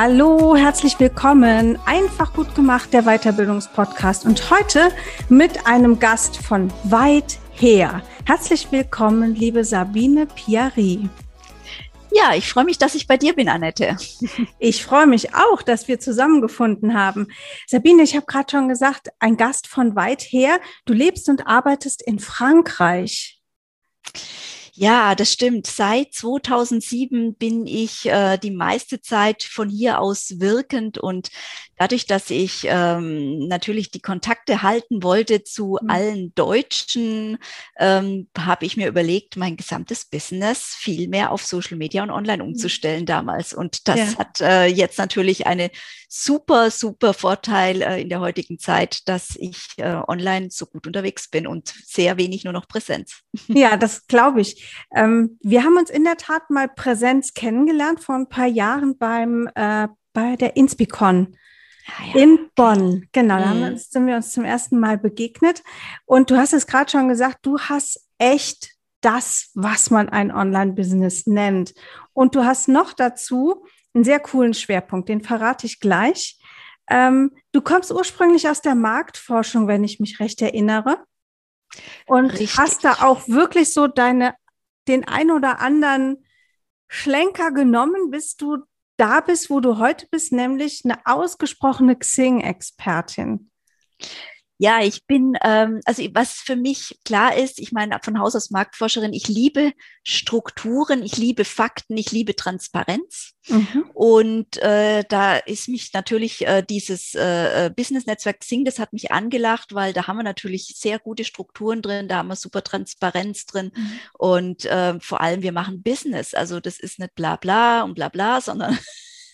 Hallo, herzlich willkommen. Einfach gut gemacht, der Weiterbildungspodcast. Und heute mit einem Gast von weit her. Herzlich willkommen, liebe Sabine Piari. Ja, ich freue mich, dass ich bei dir bin, Annette. Ich freue mich auch, dass wir zusammengefunden haben. Sabine, ich habe gerade schon gesagt, ein Gast von weit her. Du lebst und arbeitest in Frankreich. Ja, das stimmt. Seit 2007 bin ich äh, die meiste Zeit von hier aus wirkend und dadurch, dass ich ähm, natürlich die Kontakte halten wollte zu mhm. allen Deutschen, ähm, habe ich mir überlegt, mein gesamtes Business viel mehr auf Social Media und online mhm. umzustellen mhm. damals. Und das ja. hat äh, jetzt natürlich eine super, super Vorteil äh, in der heutigen Zeit, dass ich äh, online so gut unterwegs bin und sehr wenig nur noch Präsenz. Ja, das glaube ich. Ähm, wir haben uns in der Tat mal Präsenz kennengelernt vor ein paar Jahren beim äh, bei der Inspicon. Ah, ja. In Bonn, genau, da mhm. sind wir uns zum ersten Mal begegnet. Und du hast es gerade schon gesagt, du hast echt das, was man ein Online-Business nennt. Und du hast noch dazu einen sehr coolen Schwerpunkt, den verrate ich gleich. Ähm, du kommst ursprünglich aus der Marktforschung, wenn ich mich recht erinnere. Und Richtig. hast da auch wirklich so deine den ein oder anderen Schlenker genommen, bis du da bist, wo du heute bist, nämlich eine ausgesprochene Xing-Expertin. Ja, ich bin, ähm, also was für mich klar ist, ich meine, von Haus aus Marktforscherin, ich liebe Strukturen, ich liebe Fakten, ich liebe Transparenz. Mhm. Und äh, da ist mich natürlich äh, dieses äh, äh, Business-Netzwerk Xing, das hat mich angelacht, weil da haben wir natürlich sehr gute Strukturen drin, da haben wir super Transparenz drin mhm. und äh, vor allem wir machen Business. Also das ist nicht bla bla und bla bla, sondern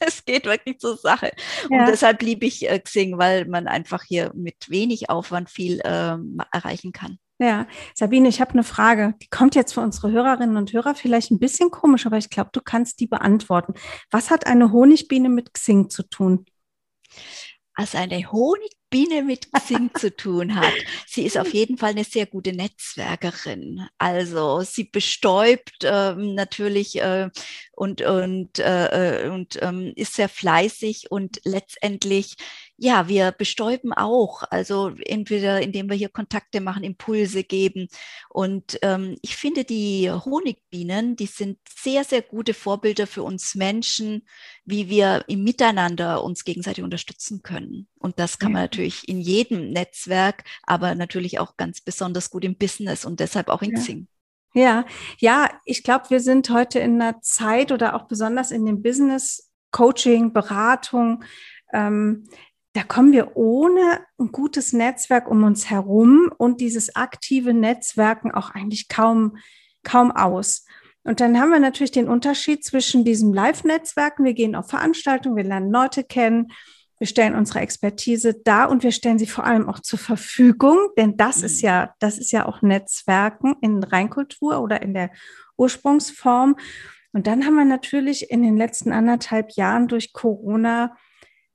es geht wirklich zur Sache. Ja. Und deshalb liebe ich äh, Xing, weil man einfach hier mit wenig Aufwand viel ähm, erreichen kann. Ja, Sabine, ich habe eine Frage. Die kommt jetzt für unsere Hörerinnen und Hörer vielleicht ein bisschen komisch, aber ich glaube, du kannst die beantworten. Was hat eine Honigbiene mit Xing zu tun? Also eine Honigbiene mit Xing zu tun hat. Sie ist auf jeden Fall eine sehr gute Netzwerkerin. Also sie bestäubt ähm, natürlich äh, und, und, äh, äh und ähm, ist sehr fleißig und letztendlich ja, wir bestäuben auch. Also entweder indem wir hier Kontakte machen, Impulse geben. Und ähm, ich finde, die Honigbienen, die sind sehr, sehr gute Vorbilder für uns Menschen, wie wir im Miteinander uns gegenseitig unterstützen können. Und das kann man natürlich in jedem Netzwerk, aber natürlich auch ganz besonders gut im Business und deshalb auch in ja. Xing. Ja, ja, ich glaube, wir sind heute in einer Zeit oder auch besonders in dem Business Coaching, Beratung, ähm, da kommen wir ohne ein gutes Netzwerk um uns herum und dieses aktive Netzwerken auch eigentlich kaum, kaum aus. Und dann haben wir natürlich den Unterschied zwischen diesem Live-Netzwerken. Wir gehen auf Veranstaltungen, wir lernen Leute kennen, wir stellen unsere Expertise da und wir stellen sie vor allem auch zur Verfügung, denn das ist mhm. ja, das ist ja auch Netzwerken in Reinkultur oder in der Ursprungsform. Und dann haben wir natürlich in den letzten anderthalb Jahren durch Corona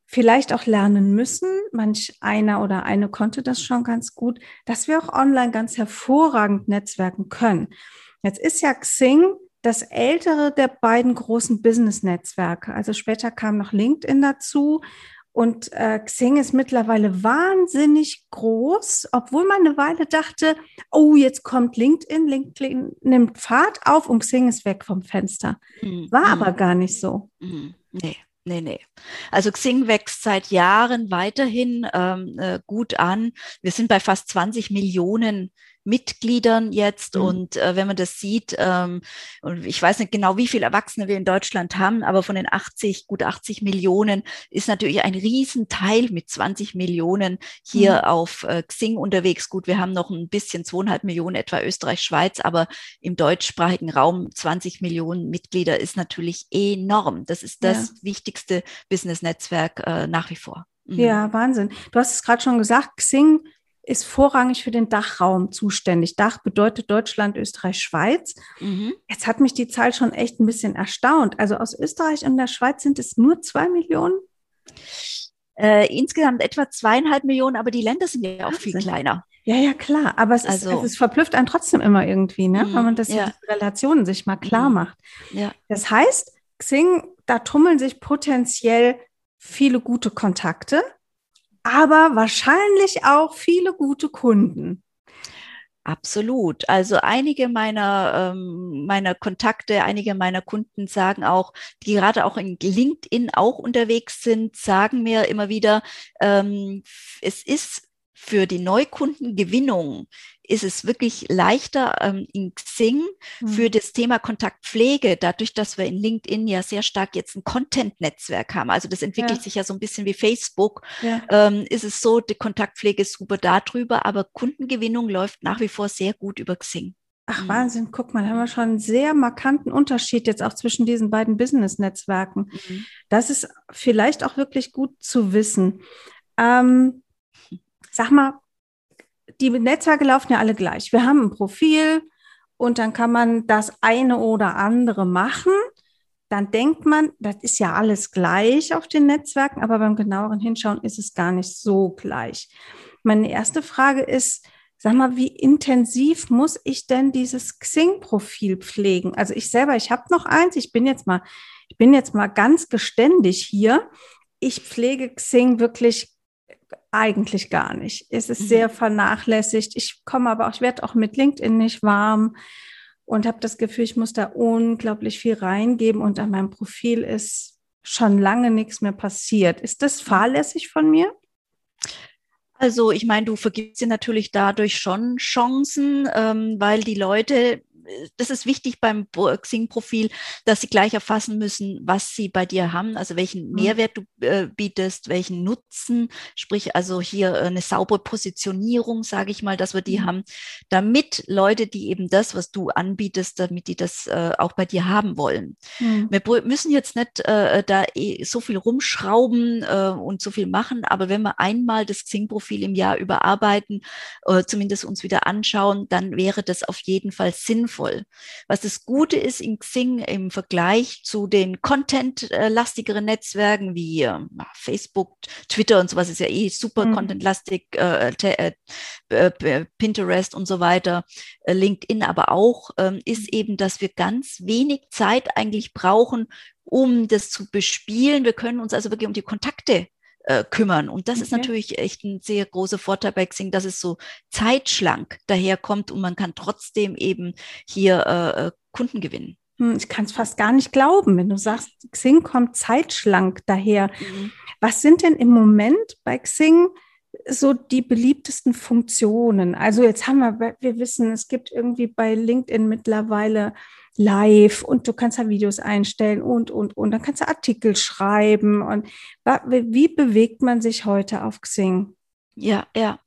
vielleicht auch lernen müssen, manch einer oder eine konnte das schon ganz gut, dass wir auch online ganz hervorragend netzwerken können. Jetzt ist ja Xing das ältere der beiden großen Business-Netzwerke. Also später kam noch LinkedIn dazu und äh, Xing ist mittlerweile wahnsinnig groß, obwohl man eine Weile dachte, oh, jetzt kommt LinkedIn, LinkedIn nimmt Fahrt auf und Xing ist weg vom Fenster. Mhm. War mhm. aber gar nicht so. Mhm. Nee. Nee, nee. Also Xing wächst seit Jahren weiterhin ähm, äh, gut an. Wir sind bei fast 20 Millionen Mitgliedern jetzt. Mhm. Und äh, wenn man das sieht, ähm, und ich weiß nicht genau, wie viele Erwachsene wir in Deutschland haben, aber von den 80, gut 80 Millionen ist natürlich ein Riesenteil mit 20 Millionen hier mhm. auf äh, Xing unterwegs. Gut, wir haben noch ein bisschen zweieinhalb Millionen etwa Österreich, Schweiz, aber im deutschsprachigen Raum 20 Millionen Mitglieder ist natürlich enorm. Das ist das ja. wichtigste Business-Netzwerk äh, nach wie vor. Mhm. Ja, Wahnsinn. Du hast es gerade schon gesagt, Xing ist vorrangig für den Dachraum zuständig. Dach bedeutet Deutschland, Österreich, Schweiz. Mhm. Jetzt hat mich die Zahl schon echt ein bisschen erstaunt. Also aus Österreich und der Schweiz sind es nur zwei Millionen? Äh, insgesamt etwa zweieinhalb Millionen, aber die Länder sind ja auch viel kleiner. Ja, ja, klar. Aber es, also, ist, es ist verblüfft einen trotzdem immer irgendwie, ne? Mhm, wenn man das ja. die Relationen sich mal klar mhm. macht. Ja. Das heißt, Xing, da tummeln sich potenziell viele gute Kontakte aber wahrscheinlich auch viele gute Kunden. Absolut. Also einige meiner, ähm, meiner Kontakte, einige meiner Kunden sagen auch, die gerade auch in LinkedIn auch unterwegs sind, sagen mir immer wieder, ähm, es ist für die Neukundengewinnung ist es wirklich leichter ähm, in Xing mhm. für das Thema Kontaktpflege, dadurch, dass wir in LinkedIn ja sehr stark jetzt ein Content-Netzwerk haben. Also das entwickelt ja. sich ja so ein bisschen wie Facebook. Ja. Ähm, ist es so, die Kontaktpflege ist super darüber, aber Kundengewinnung läuft nach wie vor sehr gut über Xing. Ach, mhm. Wahnsinn, guck mal, da haben wir schon einen sehr markanten Unterschied jetzt auch zwischen diesen beiden Business-Netzwerken. Mhm. Das ist vielleicht auch wirklich gut zu wissen. Ähm, sag mal, die Netzwerke laufen ja alle gleich. Wir haben ein Profil und dann kann man das eine oder andere machen. Dann denkt man, das ist ja alles gleich auf den Netzwerken, aber beim genaueren Hinschauen ist es gar nicht so gleich. Meine erste Frage ist, sag mal, wie intensiv muss ich denn dieses Xing-Profil pflegen? Also ich selber, ich habe noch eins, ich bin jetzt mal, ich bin jetzt mal ganz geständig hier. Ich pflege Xing wirklich eigentlich gar nicht. Es ist mhm. sehr vernachlässigt. Ich komme aber auch, ich werde auch mit LinkedIn nicht warm und habe das Gefühl, ich muss da unglaublich viel reingeben und an meinem Profil ist schon lange nichts mehr passiert. Ist das fahrlässig von mir? Also ich meine, du vergibst dir natürlich dadurch schon Chancen, ähm, weil die Leute das ist wichtig beim Xing-Profil, dass sie gleich erfassen müssen, was sie bei dir haben, also welchen mhm. Mehrwert du äh, bietest, welchen Nutzen, sprich also hier äh, eine saubere Positionierung, sage ich mal, dass wir die mhm. haben, damit Leute, die eben das, was du anbietest, damit die das äh, auch bei dir haben wollen. Mhm. Wir müssen jetzt nicht äh, da eh so viel rumschrauben äh, und so viel machen, aber wenn wir einmal das Xing-Profil im Jahr überarbeiten, äh, zumindest uns wieder anschauen, dann wäre das auf jeden Fall sinnvoll sinnvoll. Was das Gute ist in Xing im Vergleich zu den contentlastigeren Netzwerken wie äh, Facebook, Twitter und sowas ist ja eh super mhm. contentlastig, äh, äh, äh, Pinterest und so weiter, äh, LinkedIn aber auch, ähm, ist mhm. eben, dass wir ganz wenig Zeit eigentlich brauchen, um das zu bespielen. Wir können uns also wirklich um die Kontakte äh, kümmern. Und das okay. ist natürlich echt ein sehr großer Vorteil bei Xing, dass es so zeitschlank daherkommt und man kann trotzdem eben hier äh, äh Kunden gewinnen. Hm, ich kann es fast gar nicht glauben, wenn du sagst, Xing kommt zeitschlank daher. Mhm. Was sind denn im Moment bei Xing so die beliebtesten Funktionen? Also jetzt haben wir, wir wissen, es gibt irgendwie bei LinkedIn mittlerweile live und du kannst da Videos einstellen und, und, und. Dann kannst du Artikel schreiben. Und wie bewegt man sich heute auf Xing? Ja, ja,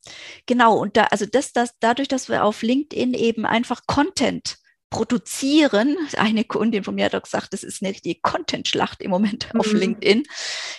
genau. Und da, also das, das, dadurch, dass wir auf LinkedIn eben einfach Content produzieren. Eine Kundin von mir hat auch gesagt, das ist eine richtige Content-Schlacht im Moment mhm. auf LinkedIn.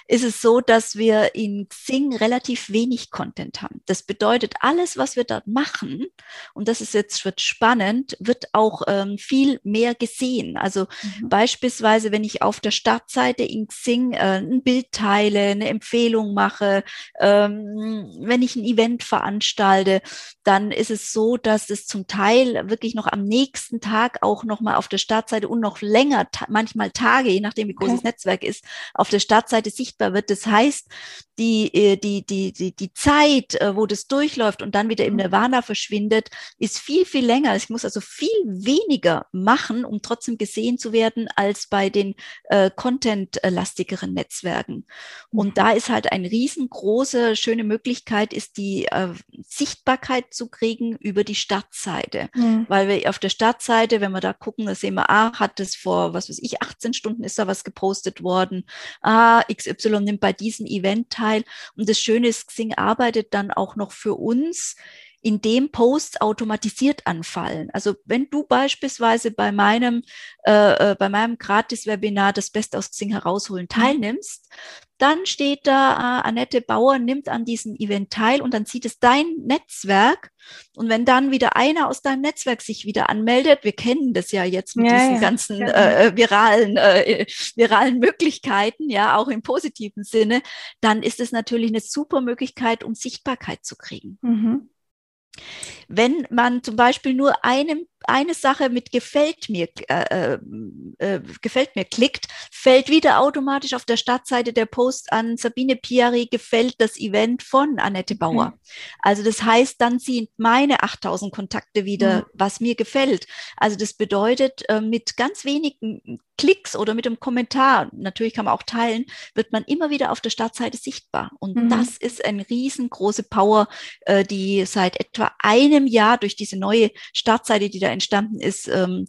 Ist es so, dass wir in Xing relativ wenig Content haben. Das bedeutet, alles, was wir dort machen, und das ist jetzt wird spannend, wird auch ähm, viel mehr gesehen. Also mhm. beispielsweise, wenn ich auf der Startseite in Xing äh, ein Bild teile, eine Empfehlung mache, ähm, wenn ich ein Event veranstalte, dann ist es so, dass es zum Teil wirklich noch am nächsten Tag Tag auch nochmal auf der Startseite und noch länger, manchmal Tage, je nachdem wie groß okay. das Netzwerk ist, auf der Startseite sichtbar wird. Das heißt, die, äh, die, die, die, die Zeit, äh, wo das durchläuft und dann wieder im mhm. Nirvana verschwindet, ist viel, viel länger. Ich muss also viel weniger machen, um trotzdem gesehen zu werden, als bei den äh, content-lastigeren Netzwerken. Und mhm. da ist halt eine riesengroße, schöne Möglichkeit, ist die äh, Sichtbarkeit zu kriegen über die Startseite. Mhm. Weil wir auf der Startseite, wenn wir da gucken, da sehen wir, ah, hat es vor, was weiß ich, 18 Stunden ist da was gepostet worden. Ah, XY nimmt bei diesem Event teil Teil. Und das Schöne ist, Xing arbeitet dann auch noch für uns in dem Posts automatisiert anfallen. Also wenn du beispielsweise bei meinem, äh, äh bei meinem Gratis-Webinar das Beste aus Xing herausholen mhm. teilnimmst, dann steht da, äh, Annette Bauer nimmt an diesem Event teil und dann sieht es dein Netzwerk. Und wenn dann wieder einer aus deinem Netzwerk sich wieder anmeldet, wir kennen das ja jetzt mit ja, diesen ja, ganzen ja. Äh, viralen, äh, viralen Möglichkeiten, ja, auch im positiven Sinne, dann ist es natürlich eine super Möglichkeit, um Sichtbarkeit zu kriegen. Mhm. Wenn man zum Beispiel nur einem, eine Sache mit gefällt mir, äh, äh, äh, gefällt mir klickt, fällt wieder automatisch auf der Startseite der Post an Sabine Piari gefällt das Event von Annette Bauer. Mhm. Also das heißt, dann sind meine 8000 Kontakte wieder, mhm. was mir gefällt. Also das bedeutet, äh, mit ganz wenigen Klicks oder mit einem Kommentar, natürlich kann man auch teilen, wird man immer wieder auf der Startseite sichtbar. Und mhm. das ist eine riesengroße Power, äh, die seit etwa einem Jahr durch diese neue Startseite, die da entstanden ist, ähm,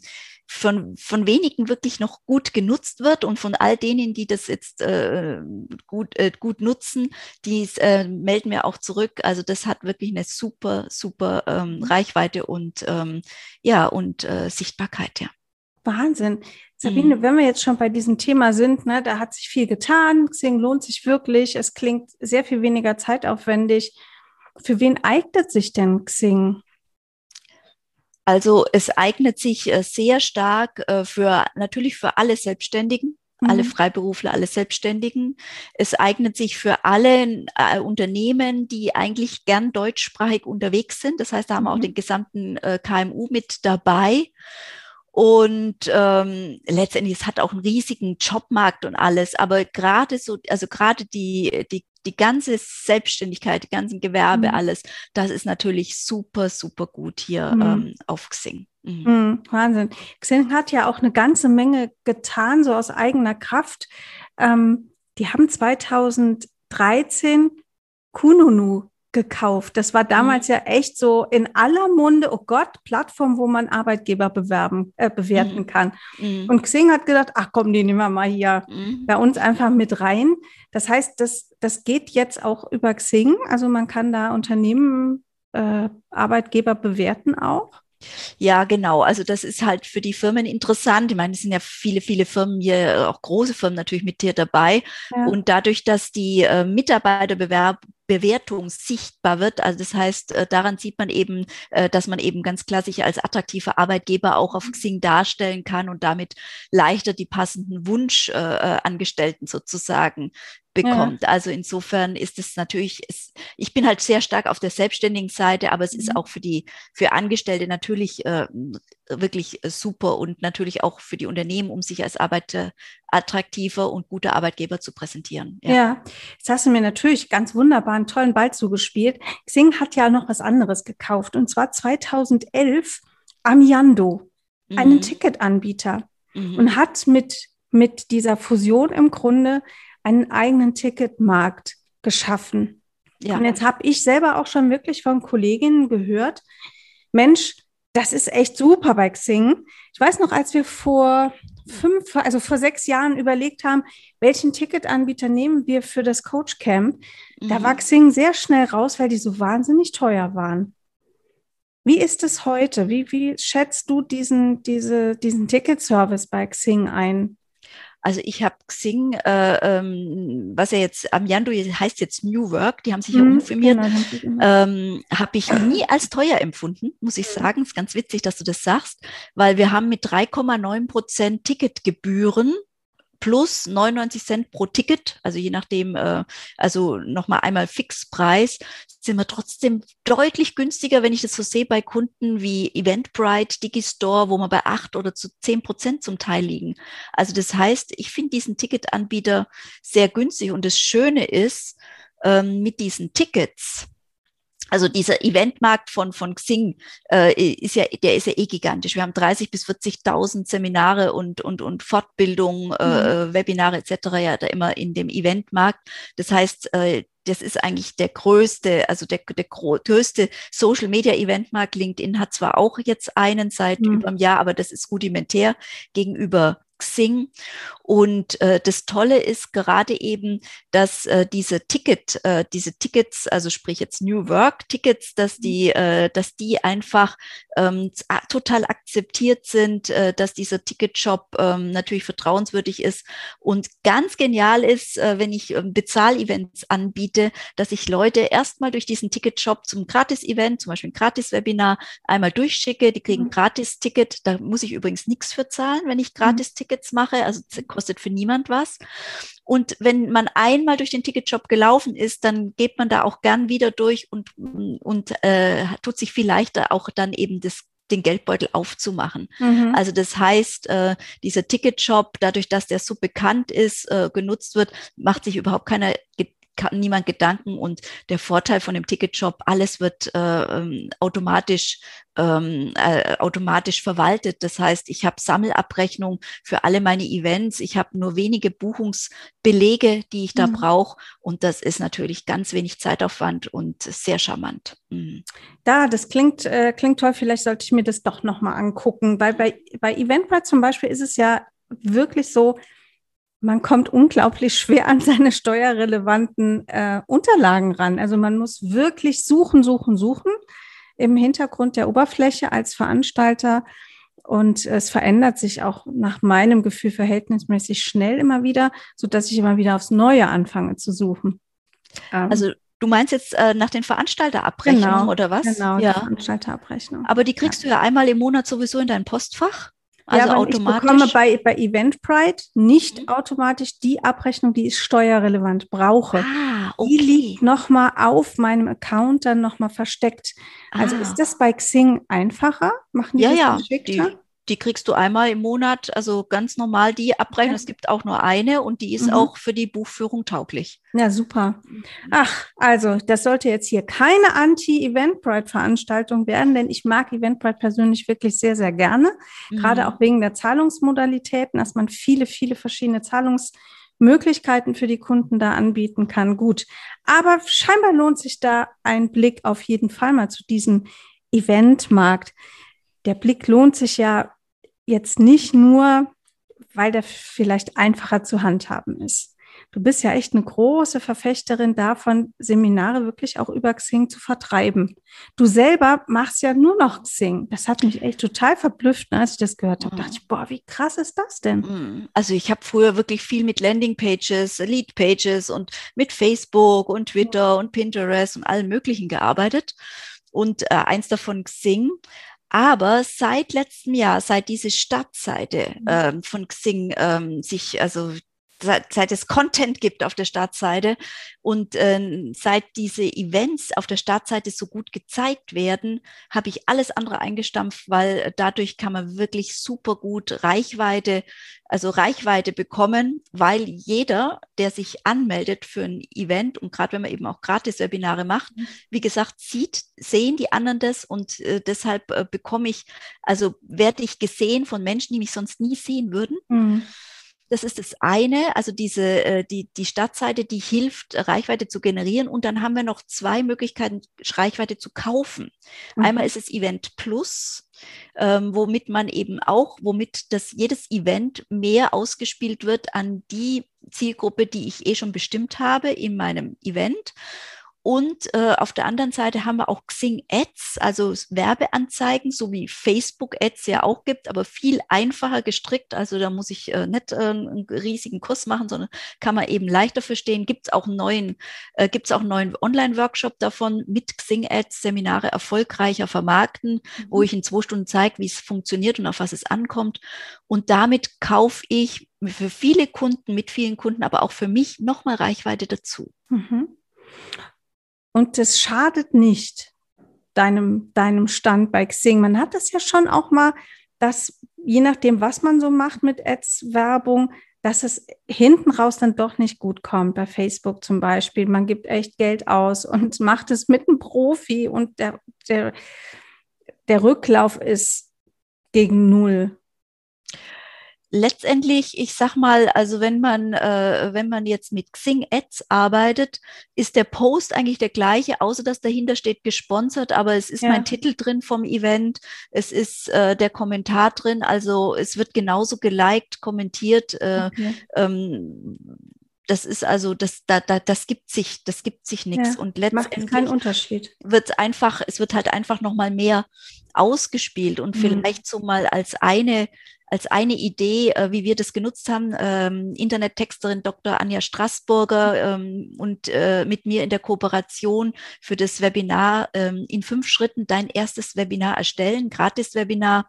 von, von wenigen wirklich noch gut genutzt wird und von all denen, die das jetzt äh, gut, äh, gut nutzen, die äh, melden mir auch zurück. Also das hat wirklich eine super, super ähm, mhm. Reichweite und ähm, ja und äh, Sichtbarkeit, ja. Wahnsinn. Sabine, mhm. wenn wir jetzt schon bei diesem Thema sind, ne, da hat sich viel getan. Xing lohnt sich wirklich. Es klingt sehr viel weniger zeitaufwendig. Für wen eignet sich denn Xing? Also es eignet sich äh, sehr stark äh, für natürlich für alle Selbstständigen, mhm. alle Freiberufler, alle Selbstständigen. Es eignet sich für alle äh, Unternehmen, die eigentlich gern deutschsprachig unterwegs sind. Das heißt, da haben wir auch mhm. den gesamten äh, KMU mit dabei. Und ähm, letztendlich, es hat auch einen riesigen Jobmarkt und alles, aber gerade so, also gerade die, die, die ganze Selbstständigkeit, die ganzen Gewerbe, mhm. alles, das ist natürlich super, super gut hier mhm. ähm, auf Xing. Mhm. mhm. Wahnsinn. Xing hat ja auch eine ganze Menge getan, so aus eigener Kraft. Ähm, die haben 2013 Kununu gekauft. Das war damals mhm. ja echt so in aller Munde, oh Gott, Plattform, wo man Arbeitgeber bewerben, äh, bewerten mhm. kann. Mhm. Und Xing hat gedacht, ach komm, die nehmen wir mal hier mhm. bei uns einfach mit rein. Das heißt, das, das geht jetzt auch über Xing. Also man kann da Unternehmen, äh, Arbeitgeber bewerten auch. Ja, genau. Also das ist halt für die Firmen interessant. Ich meine, es sind ja viele, viele Firmen hier, auch große Firmen natürlich mit dir dabei. Ja. Und dadurch, dass die äh, Mitarbeiterbewerb Bewertung sichtbar wird. Also das heißt, äh, daran sieht man eben, äh, dass man eben ganz klar sich als attraktiver Arbeitgeber auch auf Xing darstellen kann und damit leichter die passenden Wunschangestellten sozusagen bekommt. Ja. Also insofern ist es natürlich, es, ich bin halt sehr stark auf der selbstständigen Seite, aber es mhm. ist auch für die, für Angestellte natürlich äh, wirklich super und natürlich auch für die Unternehmen, um sich als Arbeiter attraktiver und guter Arbeitgeber zu präsentieren. Ja. ja, jetzt hast du mir natürlich ganz wunderbar einen tollen Ball zugespielt. Xing hat ja noch was anderes gekauft und zwar 2011 Amiando, mhm. einen Ticketanbieter mhm. und hat mit, mit dieser Fusion im Grunde einen eigenen Ticketmarkt geschaffen. Ja. Und jetzt habe ich selber auch schon wirklich von Kolleginnen gehört, Mensch, das ist echt super bei Xing. Ich weiß noch, als wir vor fünf, also vor sechs Jahren überlegt haben, welchen Ticketanbieter nehmen wir für das Coach Camp, mhm. da war Xing sehr schnell raus, weil die so wahnsinnig teuer waren. Wie ist es heute? Wie, wie schätzt du diesen, diese, diesen Ticketservice bei Xing ein? Also ich habe Xing, äh, ähm, was ja jetzt am Jando heißt jetzt New Work, die haben sich ja mhm, umfirmiert, genau, ähm, habe ich nie als teuer empfunden, muss ich sagen. Ist ganz witzig, dass du das sagst, weil wir haben mit 3,9 Prozent Ticketgebühren plus 99 Cent pro Ticket, also je nachdem, äh, also nochmal einmal Fixpreis, sind wir trotzdem deutlich günstiger, wenn ich das so sehe bei Kunden wie Eventbrite, Digistore, wo wir bei acht oder zu zehn Prozent zum Teil liegen. Also das heißt, ich finde diesen Ticketanbieter sehr günstig und das Schöne ist, ähm, mit diesen Tickets also dieser Eventmarkt von, von Xing äh, ist ja, der ist ja eh gigantisch. Wir haben 30 bis 40.000 Seminare und, und, und Fortbildungen, äh, mhm. Webinare etc. ja da immer in dem Eventmarkt. Das heißt, äh, das ist eigentlich der größte, also der, der größte Social Media Eventmarkt. LinkedIn hat zwar auch jetzt einen seit mhm. über einem Jahr, aber das ist rudimentär gegenüber Xing. Und äh, das Tolle ist gerade eben, dass äh, diese Ticket, äh, diese Tickets, also sprich jetzt New Work Tickets, dass die, äh, dass die einfach ähm, total akzeptiert sind, äh, dass dieser Ticketshop ähm, natürlich vertrauenswürdig ist und ganz genial ist, äh, wenn ich ähm, Bezahlevents anbiete, dass ich Leute erstmal durch diesen Ticketshop zum Gratis-Event, zum Beispiel ein Gratis-Webinar, einmal durchschicke. Die kriegen mhm. Gratis-Ticket. Da muss ich übrigens nichts für zahlen, wenn ich mhm. Gratis-Tickets mache. Also kostet für niemand was. Und wenn man einmal durch den Ticketshop gelaufen ist, dann geht man da auch gern wieder durch und, und äh, tut sich viel leichter auch dann eben das den Geldbeutel aufzumachen. Mhm. Also das heißt, äh, dieser Ticketshop, dadurch, dass der so bekannt ist, äh, genutzt wird, macht sich überhaupt keiner kann niemand Gedanken und der Vorteil von dem Ticketshop, alles wird äh, ähm, automatisch ähm, äh, automatisch verwaltet. Das heißt, ich habe Sammelabrechnung für alle meine Events. Ich habe nur wenige Buchungsbelege, die ich da mhm. brauche. Und das ist natürlich ganz wenig Zeitaufwand und sehr charmant. Mhm. Da, das klingt, äh, klingt toll. Vielleicht sollte ich mir das doch nochmal angucken. Weil bei, bei Eventbrite zum Beispiel ist es ja wirklich so, man kommt unglaublich schwer an seine steuerrelevanten äh, Unterlagen ran. Also man muss wirklich suchen, suchen, suchen im Hintergrund der Oberfläche als Veranstalter. Und es verändert sich auch nach meinem Gefühl verhältnismäßig schnell immer wieder, so dass ich immer wieder aufs Neue anfange zu suchen. Ähm, also Du meinst jetzt äh, nach den Veranstalterabrechnungen genau, oder was? Genau, ja. Veranstalterabrechnung. Aber die kriegst ja. du ja einmal im Monat sowieso in dein Postfach. Also ja, automatisch. Ich bekomme bei, bei Eventbrite nicht mhm. automatisch die Abrechnung, die ich steuerrelevant brauche. Ah, okay. Die liegt nochmal auf meinem Account dann nochmal versteckt. Also ah. ist das bei Xing einfacher? Machen die ja, das ja, geschickter? Die, die kriegst du einmal im Monat, also ganz normal die Abrechnung. Okay. Es gibt auch nur eine und die ist mhm. auch für die Buchführung tauglich. Ja, super. Ach, also das sollte jetzt hier keine Anti-Eventbrite-Veranstaltung werden, denn ich mag Eventbrite persönlich wirklich sehr, sehr gerne. Mhm. Gerade auch wegen der Zahlungsmodalitäten, dass man viele, viele verschiedene Zahlungsmöglichkeiten für die Kunden da anbieten kann. Gut. Aber scheinbar lohnt sich da ein Blick auf jeden Fall mal zu diesem Eventmarkt. Der Blick lohnt sich ja jetzt nicht nur, weil der vielleicht einfacher zu handhaben ist. Du bist ja echt eine große Verfechterin davon, Seminare wirklich auch über Xing zu vertreiben. Du selber machst ja nur noch Xing. Das hat mich echt total verblüfft, ne, als ich das gehört habe. Mhm. dachte ich, boah, wie krass ist das denn? Mhm. Also ich habe früher wirklich viel mit Landingpages, Leadpages und mit Facebook und Twitter und Pinterest und allem Möglichen gearbeitet. Und äh, eins davon Xing. Aber seit letztem Jahr, seit diese Startseite mhm. ähm, von Xing ähm, sich, also seit, es Content gibt auf der Startseite und äh, seit diese Events auf der Startseite so gut gezeigt werden, habe ich alles andere eingestampft, weil dadurch kann man wirklich super gut Reichweite, also Reichweite bekommen, weil jeder, der sich anmeldet für ein Event und gerade wenn man eben auch Gratis-Webinare macht, mhm. wie gesagt, sieht, sehen die anderen das und äh, deshalb äh, bekomme ich, also werde ich gesehen von Menschen, die mich sonst nie sehen würden. Mhm. Das ist das eine, also diese, äh, die, die Stadtseite, die hilft, Reichweite zu generieren. Und dann haben wir noch zwei Möglichkeiten, Reichweite zu kaufen. Mhm. Einmal ist es Event Plus, ähm, womit man eben auch, womit das jedes Event mehr ausgespielt wird an die Zielgruppe, die ich eh schon bestimmt habe in meinem Event. Und äh, auf der anderen Seite haben wir auch Xing Ads, also Werbeanzeigen, so wie Facebook Ads ja auch gibt, aber viel einfacher gestrickt. Also da muss ich äh, nicht äh, einen riesigen Kurs machen, sondern kann man eben leichter verstehen. Gibt es auch einen neuen, äh, auch neuen Online-Workshop davon mit Xing Ads, Seminare erfolgreicher vermarkten, mhm. wo ich in zwei Stunden zeige, wie es funktioniert und auf was es ankommt. Und damit kaufe ich für viele Kunden, mit vielen Kunden, aber auch für mich nochmal Reichweite dazu. Mhm. Und das schadet nicht deinem, deinem Stand bei Xing. Man hat das ja schon auch mal, dass je nachdem, was man so macht mit Ads-Werbung, dass es hinten raus dann doch nicht gut kommt. Bei Facebook zum Beispiel. Man gibt echt Geld aus und macht es mit einem Profi und der, der, der Rücklauf ist gegen Null letztendlich, ich sag mal, also wenn man, äh, wenn man jetzt mit Xing Ads arbeitet, ist der Post eigentlich der gleiche, außer dass dahinter steht gesponsert, aber es ist ja. mein Titel drin vom Event, es ist äh, der Kommentar drin, also es wird genauso geliked, kommentiert. Äh, okay. ähm, das ist also, das, da, da, das gibt sich, das gibt sich nichts. Ja, und letztendlich keinen Unterschied. wird einfach, es wird halt einfach nochmal mehr ausgespielt und mhm. vielleicht so mal als eine als eine Idee, äh, wie wir das genutzt haben, ähm, Internettexterin Dr. Anja Straßburger ähm, und äh, mit mir in der Kooperation für das Webinar ähm, in fünf Schritten dein erstes Webinar erstellen, Gratis-Webinar.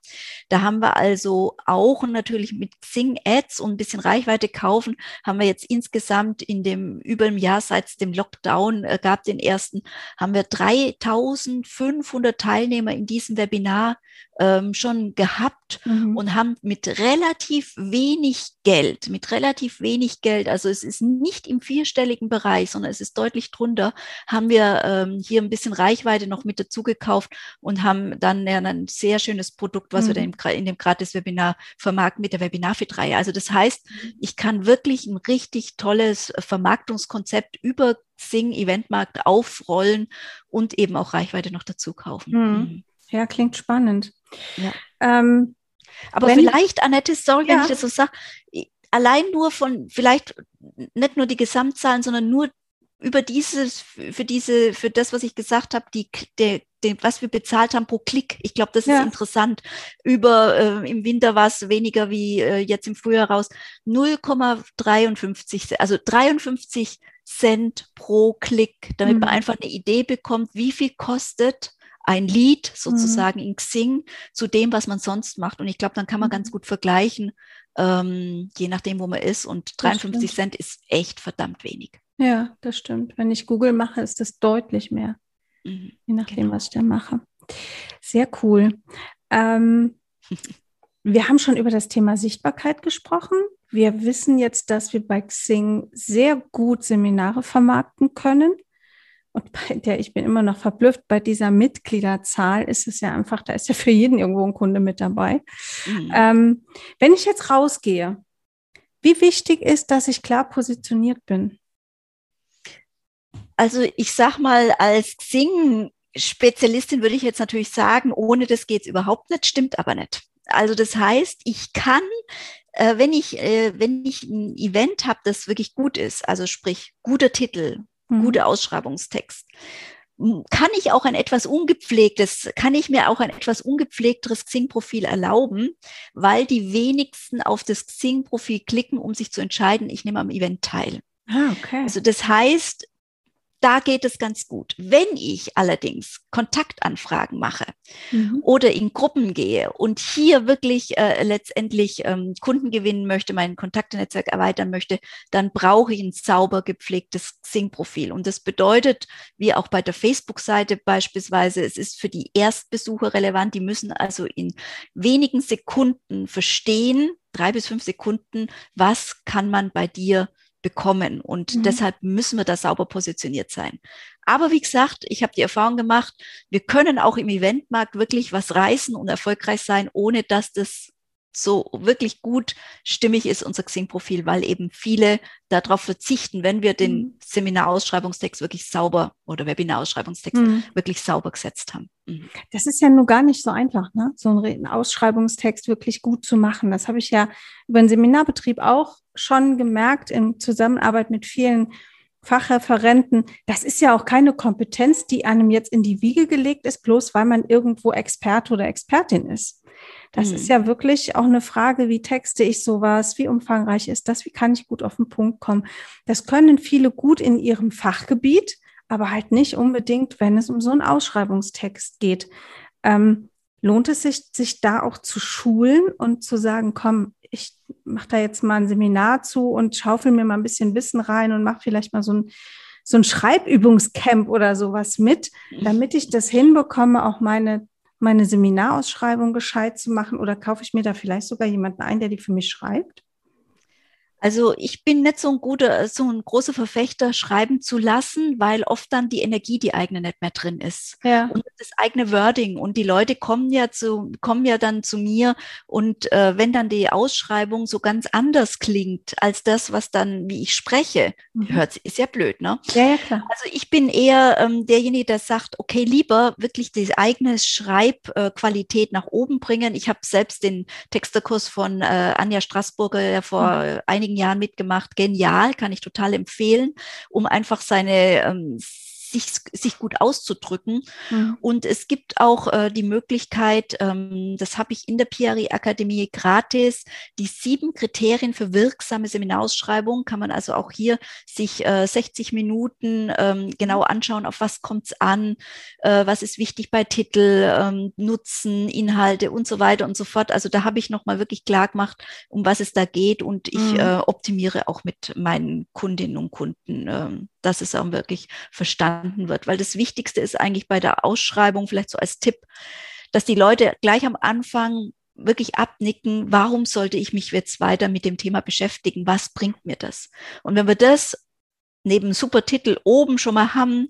Da haben wir also auch natürlich mit Xing Ads und ein bisschen Reichweite kaufen, haben wir jetzt insgesamt in dem über einem Jahr seit dem Lockdown äh, gab den ersten, haben wir 3500 Teilnehmer in diesem Webinar ähm, schon gehabt mhm. und haben mit relativ wenig Geld, mit relativ wenig Geld, also es ist nicht im vierstelligen Bereich, sondern es ist deutlich drunter, haben wir ähm, hier ein bisschen Reichweite noch mit dazu gekauft und haben dann ja, ein sehr schönes Produkt, was mhm. wir dann in dem Gratis-Webinar vermarkten mit der Webinarfit-Reihe. Also das heißt, mhm. ich kann wirklich ein richtig tolles Vermarktungskonzept über Xing Eventmarkt aufrollen und eben auch Reichweite noch dazu kaufen. Mhm. Ja, klingt spannend. Ja. Ähm, Aber vielleicht, Annette, sorry, ja. wenn ich das so sage, allein nur von, vielleicht nicht nur die Gesamtzahlen, sondern nur über dieses, für diese, für das, was ich gesagt habe, die, der, den, was wir bezahlt haben pro Klick. Ich glaube, das ja. ist interessant. Über äh, im Winter war es weniger wie äh, jetzt im Frühjahr raus. 0,53, also 53 Cent pro Klick, damit mhm. man einfach eine Idee bekommt, wie viel kostet ein Lied sozusagen mhm. in Xing zu dem, was man sonst macht. Und ich glaube, dann kann man mhm. ganz gut vergleichen, ähm, je nachdem, wo man ist. Und 53 Cent ist echt verdammt wenig. Ja, das stimmt. Wenn ich Google mache, ist das deutlich mehr. Mhm. Je nachdem, genau. was ich da mache. Sehr cool. Ähm, wir haben schon über das Thema Sichtbarkeit gesprochen. Wir wissen jetzt, dass wir bei Xing sehr gut Seminare vermarkten können. Und bei der, ich bin immer noch verblüfft, bei dieser Mitgliederzahl ist es ja einfach, da ist ja für jeden irgendwo ein Kunde mit dabei. Mhm. Ähm, wenn ich jetzt rausgehe, wie wichtig ist, dass ich klar positioniert bin? Also ich sag mal, als Xing-Spezialistin würde ich jetzt natürlich sagen, ohne das geht es überhaupt nicht, stimmt aber nicht. Also das heißt, ich kann, äh, wenn ich, äh, wenn ich ein Event habe, das wirklich gut ist, also sprich guter Titel, mhm. guter Ausschreibungstext. Kann ich auch ein etwas ungepflegtes, kann ich mir auch ein etwas ungepflegteres Xing-Profil erlauben, weil die wenigsten auf das Xing-Profil klicken, um sich zu entscheiden, ich nehme am Event teil. Ah, okay. Also das heißt, da geht es ganz gut. Wenn ich allerdings Kontaktanfragen mache mhm. oder in Gruppen gehe und hier wirklich äh, letztendlich ähm, Kunden gewinnen möchte, mein Kontaktenetzwerk erweitern möchte, dann brauche ich ein sauber gepflegtes Xing-Profil. Und das bedeutet, wie auch bei der Facebook-Seite beispielsweise, es ist für die Erstbesucher relevant. Die müssen also in wenigen Sekunden verstehen, drei bis fünf Sekunden, was kann man bei dir bekommen. Und mhm. deshalb müssen wir da sauber positioniert sein. Aber wie gesagt, ich habe die Erfahrung gemacht, wir können auch im Eventmarkt wirklich was reißen und erfolgreich sein, ohne dass das so wirklich gut stimmig ist, unser Xing-Profil, weil eben viele darauf verzichten, wenn wir den mhm. Seminarausschreibungstext wirklich sauber oder Webinarausschreibungstext mhm. wirklich sauber gesetzt haben. Mhm. Das ist ja nur gar nicht so einfach, ne? so einen Ausschreibungstext wirklich gut zu machen. Das habe ich ja über den Seminarbetrieb auch schon gemerkt in Zusammenarbeit mit vielen Fachreferenten. Das ist ja auch keine Kompetenz, die einem jetzt in die Wiege gelegt ist, bloß weil man irgendwo Experte oder Expertin ist. Das mhm. ist ja wirklich auch eine Frage, wie texte ich sowas, wie umfangreich ist das, wie kann ich gut auf den Punkt kommen. Das können viele gut in ihrem Fachgebiet, aber halt nicht unbedingt, wenn es um so einen Ausschreibungstext geht. Ähm, lohnt es sich, sich da auch zu schulen und zu sagen, komm, ich mache da jetzt mal ein Seminar zu und schaufel mir mal ein bisschen Wissen rein und mache vielleicht mal so ein, so ein Schreibübungscamp oder sowas mit, mhm. damit ich das hinbekomme, auch meine meine Seminarausschreibung gescheit zu machen oder kaufe ich mir da vielleicht sogar jemanden ein, der die für mich schreibt? Also ich bin nicht so ein guter, so ein großer Verfechter, schreiben zu lassen, weil oft dann die Energie, die eigene nicht mehr drin ist. Ja. Und das eigene Wording. Und die Leute kommen ja zu, kommen ja dann zu mir und äh, wenn dann die Ausschreibung so ganz anders klingt als das, was dann, wie ich spreche, mhm. hört, ist ja blöd, ne? Ja, ja, klar. Also ich bin eher ähm, derjenige, der sagt, okay, lieber wirklich die eigene Schreibqualität nach oben bringen. Ich habe selbst den Texterkurs von äh, Anja Straßburger ja vor mhm. einigen Jahren mitgemacht. Genial, kann ich total empfehlen, um einfach seine ähm, sich, sich gut auszudrücken. Mhm. Und es gibt auch äh, die Möglichkeit, ähm, das habe ich in der PRI Akademie gratis, die sieben Kriterien für wirksame Seminarausschreibung kann man also auch hier sich äh, 60 Minuten ähm, genau anschauen, auf was kommt es an, äh, was ist wichtig bei Titel, ähm, Nutzen, Inhalte und so weiter und so fort. Also da habe ich nochmal wirklich klar gemacht, um was es da geht und ich mhm. äh, optimiere auch mit meinen Kundinnen und Kunden ähm, dass es auch wirklich verstanden wird. Weil das Wichtigste ist eigentlich bei der Ausschreibung, vielleicht so als Tipp, dass die Leute gleich am Anfang wirklich abnicken, warum sollte ich mich jetzt weiter mit dem Thema beschäftigen? Was bringt mir das? Und wenn wir das neben Supertitel oben schon mal haben,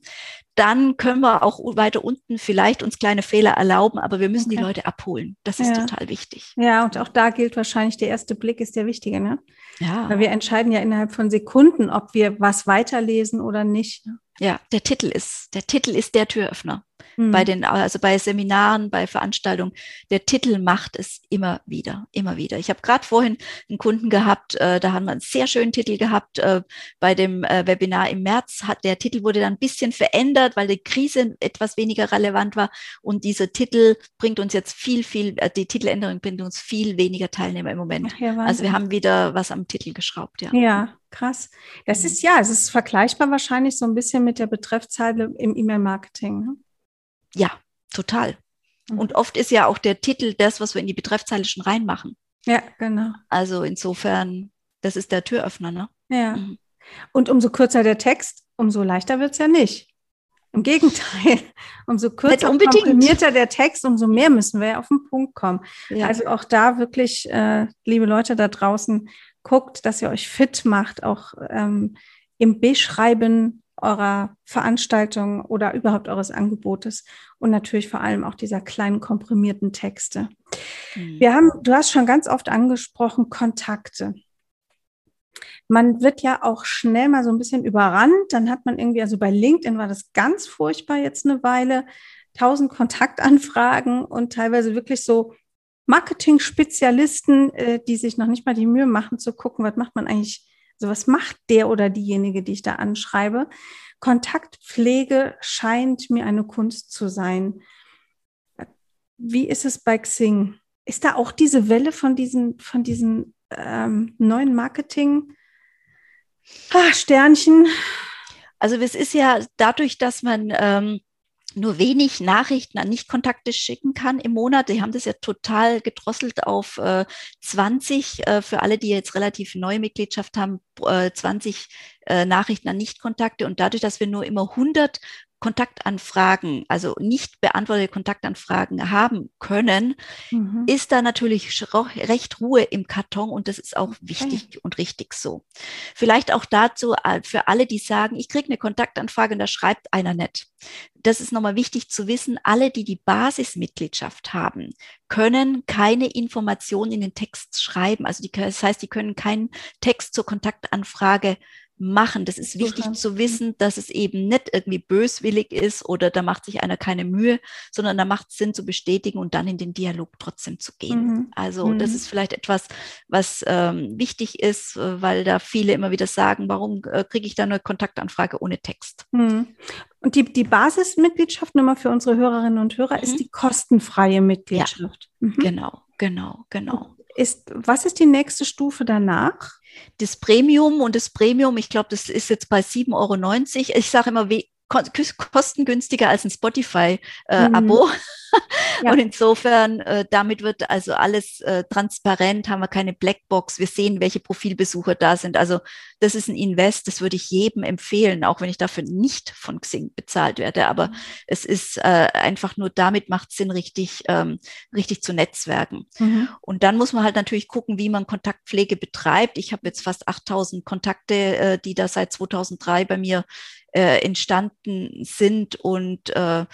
dann können wir auch weiter unten vielleicht uns kleine Fehler erlauben, aber wir müssen okay. die Leute abholen. Das ist ja. total wichtig. Ja, und auch da gilt wahrscheinlich, der erste Blick ist der wichtige, ne? Ja. Weil wir entscheiden ja innerhalb von Sekunden, ob wir was weiterlesen oder nicht. Ja, der Titel ist, der Titel ist der Türöffner mhm. bei den, also bei Seminaren, bei Veranstaltungen. Der Titel macht es immer wieder, immer wieder. Ich habe gerade vorhin einen Kunden gehabt, äh, da haben wir einen sehr schönen Titel gehabt. Äh, bei dem äh, Webinar im März hat der Titel wurde dann ein bisschen verändert, weil die Krise etwas weniger relevant war. Und dieser Titel bringt uns jetzt viel, viel, äh, die Titeländerung bringt uns viel weniger Teilnehmer im Moment. Ach, ja, also wir haben wieder was am Titel geschraubt, ja. Ja, krass. Das mhm. ist ja, es ist vergleichbar wahrscheinlich so ein bisschen mit der Betreffzeile im E-Mail-Marketing. Ne? Ja, total. Mhm. Und oft ist ja auch der Titel das, was wir in die Betreffzeile schon reinmachen. Ja, genau. Also insofern, das ist der Türöffner, ne? Ja. Mhm. Und umso kürzer der Text, umso leichter wird es ja nicht. Im Gegenteil, umso kürzer und komprimierter der Text, umso mehr müssen wir ja auf den Punkt kommen. Ja. Also auch da wirklich, äh, liebe Leute da draußen, guckt, dass ihr euch fit macht, auch ähm, im Beschreiben eurer Veranstaltung oder überhaupt eures Angebotes und natürlich vor allem auch dieser kleinen komprimierten Texte. Mhm. Wir haben, du hast schon ganz oft angesprochen, Kontakte. Man wird ja auch schnell mal so ein bisschen überrannt. Dann hat man irgendwie, also bei LinkedIn war das ganz furchtbar jetzt eine Weile, tausend Kontaktanfragen und teilweise wirklich so Marketing-Spezialisten, äh, die sich noch nicht mal die Mühe machen zu gucken, was macht man eigentlich also was macht der oder diejenige, die ich da anschreibe? Kontaktpflege scheint mir eine Kunst zu sein. Wie ist es bei Xing? Ist da auch diese Welle von diesen, von diesen ähm, neuen Marketing? Ah, Sternchen. Also es ist ja dadurch, dass man ähm, nur wenig Nachrichten an Nichtkontakte schicken kann im Monat. Die haben das ja total gedrosselt auf äh, 20. Äh, für alle, die jetzt relativ neue Mitgliedschaft haben, äh, 20 äh, Nachrichten an Nichtkontakte. Und dadurch, dass wir nur immer 100 Kontaktanfragen, also nicht beantwortete Kontaktanfragen haben können, mhm. ist da natürlich recht Ruhe im Karton und das ist auch wichtig okay. und richtig so. Vielleicht auch dazu äh, für alle, die sagen, ich kriege eine Kontaktanfrage und da schreibt einer nicht. Das ist nochmal wichtig zu wissen. Alle, die die Basismitgliedschaft haben, können keine Informationen in den Text schreiben. Also die, das heißt, die können keinen Text zur Kontaktanfrage machen. Das ist wichtig okay. zu wissen, dass es eben nicht irgendwie böswillig ist oder da macht sich einer keine Mühe, sondern da macht es Sinn zu bestätigen und dann in den Dialog trotzdem zu gehen. Mhm. Also mhm. das ist vielleicht etwas, was ähm, wichtig ist, äh, weil da viele immer wieder sagen, warum äh, kriege ich da eine Kontaktanfrage ohne Text? Mhm. Und die, die Basismitgliedschaft, nochmal für unsere Hörerinnen und Hörer, ist mhm. die kostenfreie Mitgliedschaft. Ja, mhm. Genau, genau, genau. Ist, was ist die nächste Stufe danach? Das Premium und das Premium, ich glaube, das ist jetzt bei 7,90 Euro. Ich sage immer, kostengünstiger als ein Spotify-Abo. Äh, mhm. Ja. Und insofern, äh, damit wird also alles äh, transparent, haben wir keine Blackbox, wir sehen, welche Profilbesucher da sind. Also das ist ein Invest, das würde ich jedem empfehlen, auch wenn ich dafür nicht von Xing bezahlt werde. Aber mhm. es ist äh, einfach nur, damit macht Sinn, richtig, ähm, richtig zu netzwerken. Mhm. Und dann muss man halt natürlich gucken, wie man Kontaktpflege betreibt. Ich habe jetzt fast 8000 Kontakte, äh, die da seit 2003 bei mir äh, entstanden sind und äh,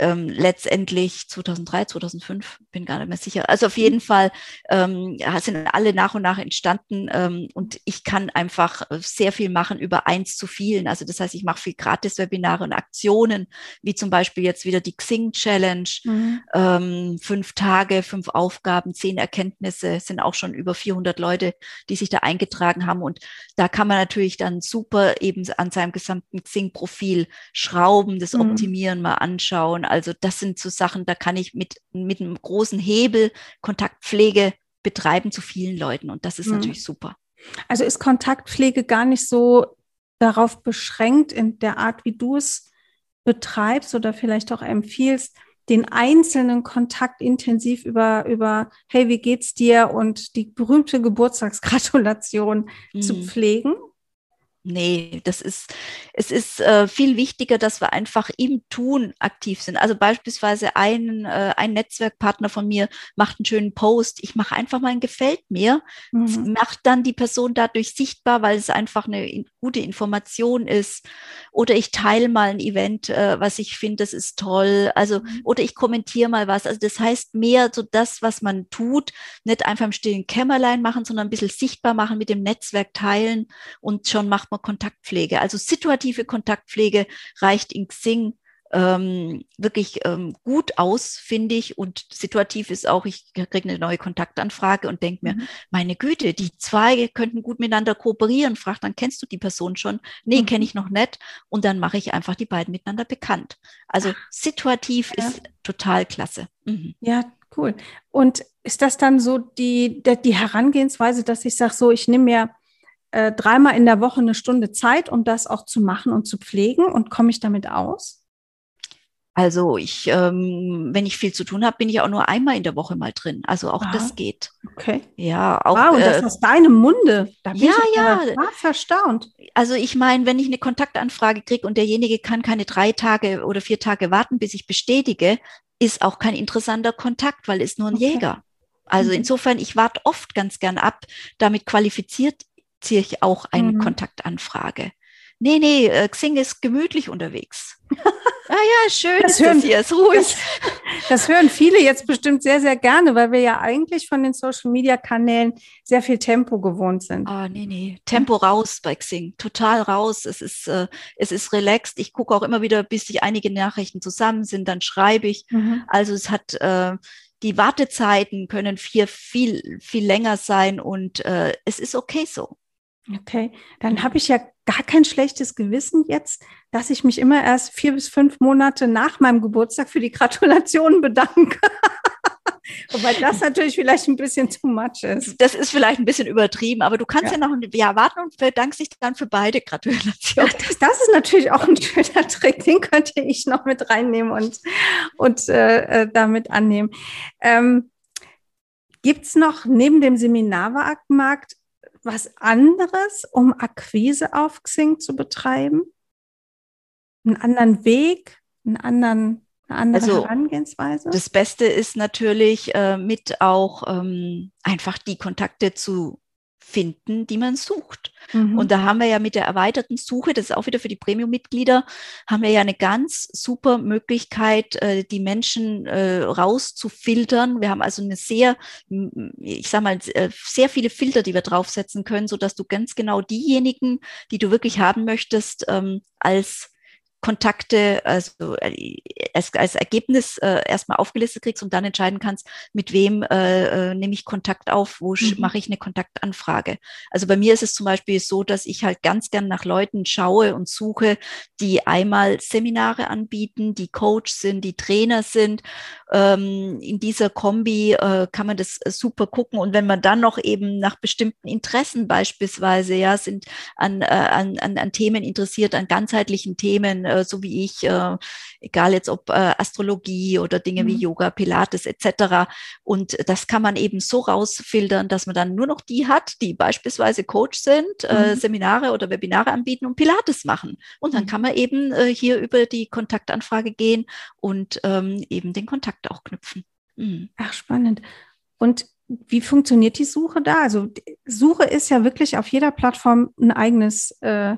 ähm, letztendlich 2003, 2005, bin gar nicht mehr sicher. Also auf jeden Fall ähm, sind alle nach und nach entstanden ähm, und ich kann einfach sehr viel machen über eins zu vielen. Also das heißt, ich mache viel Gratis-Webinare und Aktionen, wie zum Beispiel jetzt wieder die Xing Challenge, mhm. ähm, fünf Tage, fünf Aufgaben, zehn Erkenntnisse, sind auch schon über 400 Leute, die sich da eingetragen haben und da kann man natürlich dann super eben an seinem gesamten Xing-Profil schrauben, das mhm. optimieren, mal anschauen also das sind so Sachen, da kann ich mit, mit einem großen Hebel Kontaktpflege betreiben zu vielen Leuten und das ist mhm. natürlich super. Also ist Kontaktpflege gar nicht so darauf beschränkt in der Art, wie du es betreibst oder vielleicht auch empfiehlst, den einzelnen Kontakt intensiv über, über, hey, wie geht's dir und die berühmte Geburtstagsgratulation mhm. zu pflegen? Nee, das ist, es ist äh, viel wichtiger, dass wir einfach im Tun aktiv sind. Also beispielsweise ein, äh, ein Netzwerkpartner von mir macht einen schönen Post. Ich mache einfach mal ein Gefällt mir, mhm. macht dann die Person dadurch sichtbar, weil es einfach eine in, gute Information ist. Oder ich teile mal ein Event, äh, was ich finde, das ist toll. Also, mhm. oder ich kommentiere mal was. Also das heißt mehr so das, was man tut, nicht einfach im stillen Kämmerlein machen, sondern ein bisschen sichtbar machen, mit dem Netzwerk teilen und schon macht man Kontaktpflege. Also situative Kontaktpflege reicht in Xing ähm, wirklich ähm, gut aus, finde ich. Und situativ ist auch, ich kriege eine neue Kontaktanfrage und denke mir, mhm. meine Güte, die zwei könnten gut miteinander kooperieren. Frag dann, kennst du die Person schon? Nee, mhm. kenne ich noch nicht. Und dann mache ich einfach die beiden miteinander bekannt. Also situativ ja. ist total klasse. Mhm. Ja, cool. Und ist das dann so die, die Herangehensweise, dass ich sage, so, ich nehme mir äh, dreimal in der Woche eine Stunde Zeit, um das auch zu machen und zu pflegen und komme ich damit aus? Also ich, ähm, wenn ich viel zu tun habe, bin ich auch nur einmal in der Woche mal drin. Also auch Aha. das geht. Okay. Ja, auch. Wow, und das äh, aus deinem Munde. Da bin ja, ich ja. erstaunt. Also ich meine, wenn ich eine Kontaktanfrage kriege und derjenige kann keine drei Tage oder vier Tage warten, bis ich bestätige, ist auch kein interessanter Kontakt, weil ist nur ein okay. Jäger. Also mhm. insofern, ich warte oft ganz gern ab. Damit qualifiziert ziehe ich auch eine mhm. Kontaktanfrage. Nee, nee, äh, Xing ist gemütlich unterwegs. ah ja, schön das hören, das hier, ist ruhig. Das, das, hören viele jetzt bestimmt sehr, sehr gerne, weil wir ja eigentlich von den Social-Media-Kanälen sehr viel Tempo gewohnt sind. Ah, nee, nee, Tempo raus bei Xing, total raus. Es ist, äh, es ist relaxed. Ich gucke auch immer wieder, bis sich einige Nachrichten zusammen sind, dann schreibe ich. Mhm. Also es hat... Äh, die Wartezeiten können viel, viel, viel länger sein und äh, es ist okay so. Okay, dann habe ich ja gar kein schlechtes Gewissen jetzt, dass ich mich immer erst vier bis fünf Monate nach meinem Geburtstag für die Gratulation bedanke. Wobei das natürlich vielleicht ein bisschen too much ist. Das ist vielleicht ein bisschen übertrieben, aber du kannst ja, ja noch ein Jahr warten und bedankst dich dann für beide Gratulationen. Das, das, ist natürlich auch ein schöner Trick, den könnte ich noch mit reinnehmen und, und äh, äh damit annehmen. Ähm, Gibt es noch neben dem Seminarmarkt was anderes, um Akquise auf Xing zu betreiben? Einen anderen Weg, einen anderen, eine andere also, Herangehensweise? Das Beste ist natürlich äh, mit auch ähm, einfach die Kontakte zu finden, die man sucht. Mhm. Und da haben wir ja mit der erweiterten Suche, das ist auch wieder für die Premium-Mitglieder, haben wir ja eine ganz super Möglichkeit, äh, die Menschen äh, rauszufiltern. Wir haben also eine sehr, ich sag mal, äh, sehr viele Filter, die wir draufsetzen können, so dass du ganz genau diejenigen, die du wirklich haben möchtest, ähm, als Kontakte, also äh, als, als Ergebnis äh, erstmal aufgelistet kriegst und dann entscheiden kannst, mit wem äh, äh, nehme ich Kontakt auf, wo mhm. mache ich eine Kontaktanfrage. Also bei mir ist es zum Beispiel so, dass ich halt ganz gern nach Leuten schaue und suche, die einmal Seminare anbieten, die Coach sind, die Trainer sind. Ähm, in dieser Kombi äh, kann man das super gucken. Und wenn man dann noch eben nach bestimmten Interessen beispielsweise, ja, sind an, äh, an, an, an Themen interessiert, an ganzheitlichen Themen, äh, so wie ich, äh, egal jetzt ob äh, Astrologie oder Dinge mhm. wie Yoga, Pilates etc. Und das kann man eben so rausfiltern, dass man dann nur noch die hat, die beispielsweise Coach sind, mhm. Seminare oder Webinare anbieten und Pilates machen. Und dann mhm. kann man eben hier über die Kontaktanfrage gehen und ähm, eben den Kontakt auch knüpfen. Mhm. Ach, spannend. Und wie funktioniert die Suche da? Also Suche ist ja wirklich auf jeder Plattform ein eigenes, äh,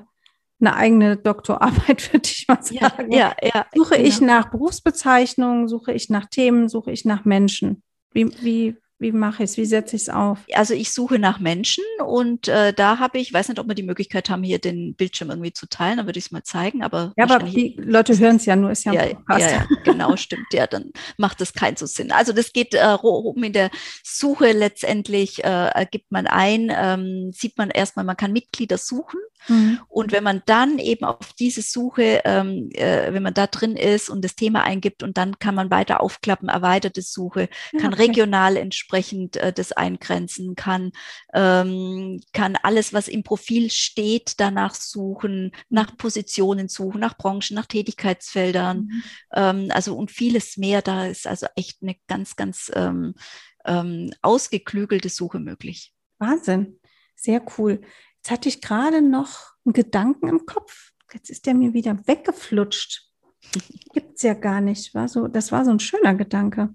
eine eigene Doktorarbeit, würde ich mal sagen. Ja, ja, ja suche genau. ich nach Berufsbezeichnungen, suche ich nach Themen, suche ich nach Menschen? Wie, wie, wie mache ich es? Wie setze ich es auf? Also ich suche nach Menschen und äh, da habe ich, weiß nicht, ob wir die Möglichkeit haben, hier den Bildschirm irgendwie zu teilen, dann würde ich es mal zeigen. Aber ja, aber die Leute hören es ja nur, ist ja, ja, ja, ja, genau, stimmt. Ja, dann macht das keinen so Sinn. Also das geht äh, oben in der Suche letztendlich, äh, gibt man ein, ähm, sieht man erstmal, man kann Mitglieder suchen Mhm. Und wenn man dann eben auf diese Suche, ähm, äh, wenn man da drin ist und das Thema eingibt und dann kann man weiter aufklappen, erweiterte Suche, ja, kann okay. regional entsprechend äh, das eingrenzen, kann, ähm, kann alles, was im Profil steht, danach suchen, nach Positionen suchen, nach Branchen, nach Tätigkeitsfeldern, mhm. ähm, also und vieles mehr. Da ist also echt eine ganz, ganz ähm, ähm, ausgeklügelte Suche möglich. Wahnsinn, sehr cool. Jetzt hatte ich gerade noch einen Gedanken im Kopf. Jetzt ist der mir wieder weggeflutscht. Gibt es ja gar nicht. War so, das war so ein schöner Gedanke.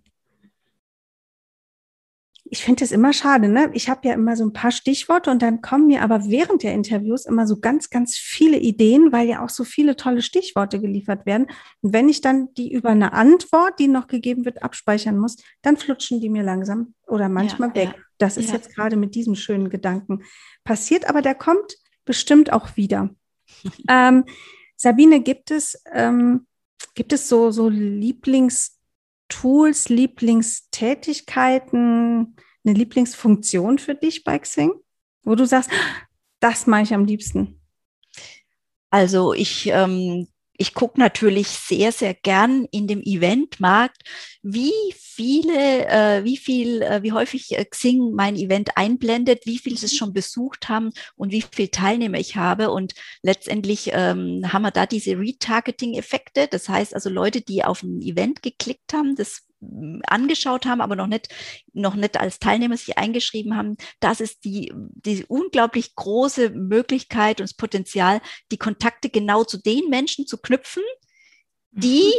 Ich finde es immer schade, ne? Ich habe ja immer so ein paar Stichworte und dann kommen mir aber während der Interviews immer so ganz, ganz viele Ideen, weil ja auch so viele tolle Stichworte geliefert werden. Und wenn ich dann die über eine Antwort, die noch gegeben wird, abspeichern muss, dann flutschen die mir langsam oder manchmal ja, weg. Ja. Das ist ja. jetzt gerade mit diesem schönen Gedanken passiert, aber der kommt bestimmt auch wieder. ähm, Sabine, gibt es, ähm, gibt es so, so Lieblingstools, Lieblingstätigkeiten, eine Lieblingsfunktion für dich bei Xing, wo du sagst, das mache ich am liebsten? Also ich ähm, ich gucke natürlich sehr, sehr gern in dem Eventmarkt, wie viele, äh, wie viel, äh, wie häufig äh, Xing mein Event einblendet, wie viel sie es schon besucht haben und wie viele Teilnehmer ich habe. Und letztendlich ähm, haben wir da diese Retargeting-Effekte. Das heißt also Leute, die auf ein Event geklickt haben, das angeschaut haben, aber noch nicht, noch nicht als Teilnehmer sich eingeschrieben haben, das ist die, die unglaublich große Möglichkeit und das Potenzial, die Kontakte genau zu den Menschen zu knüpfen, die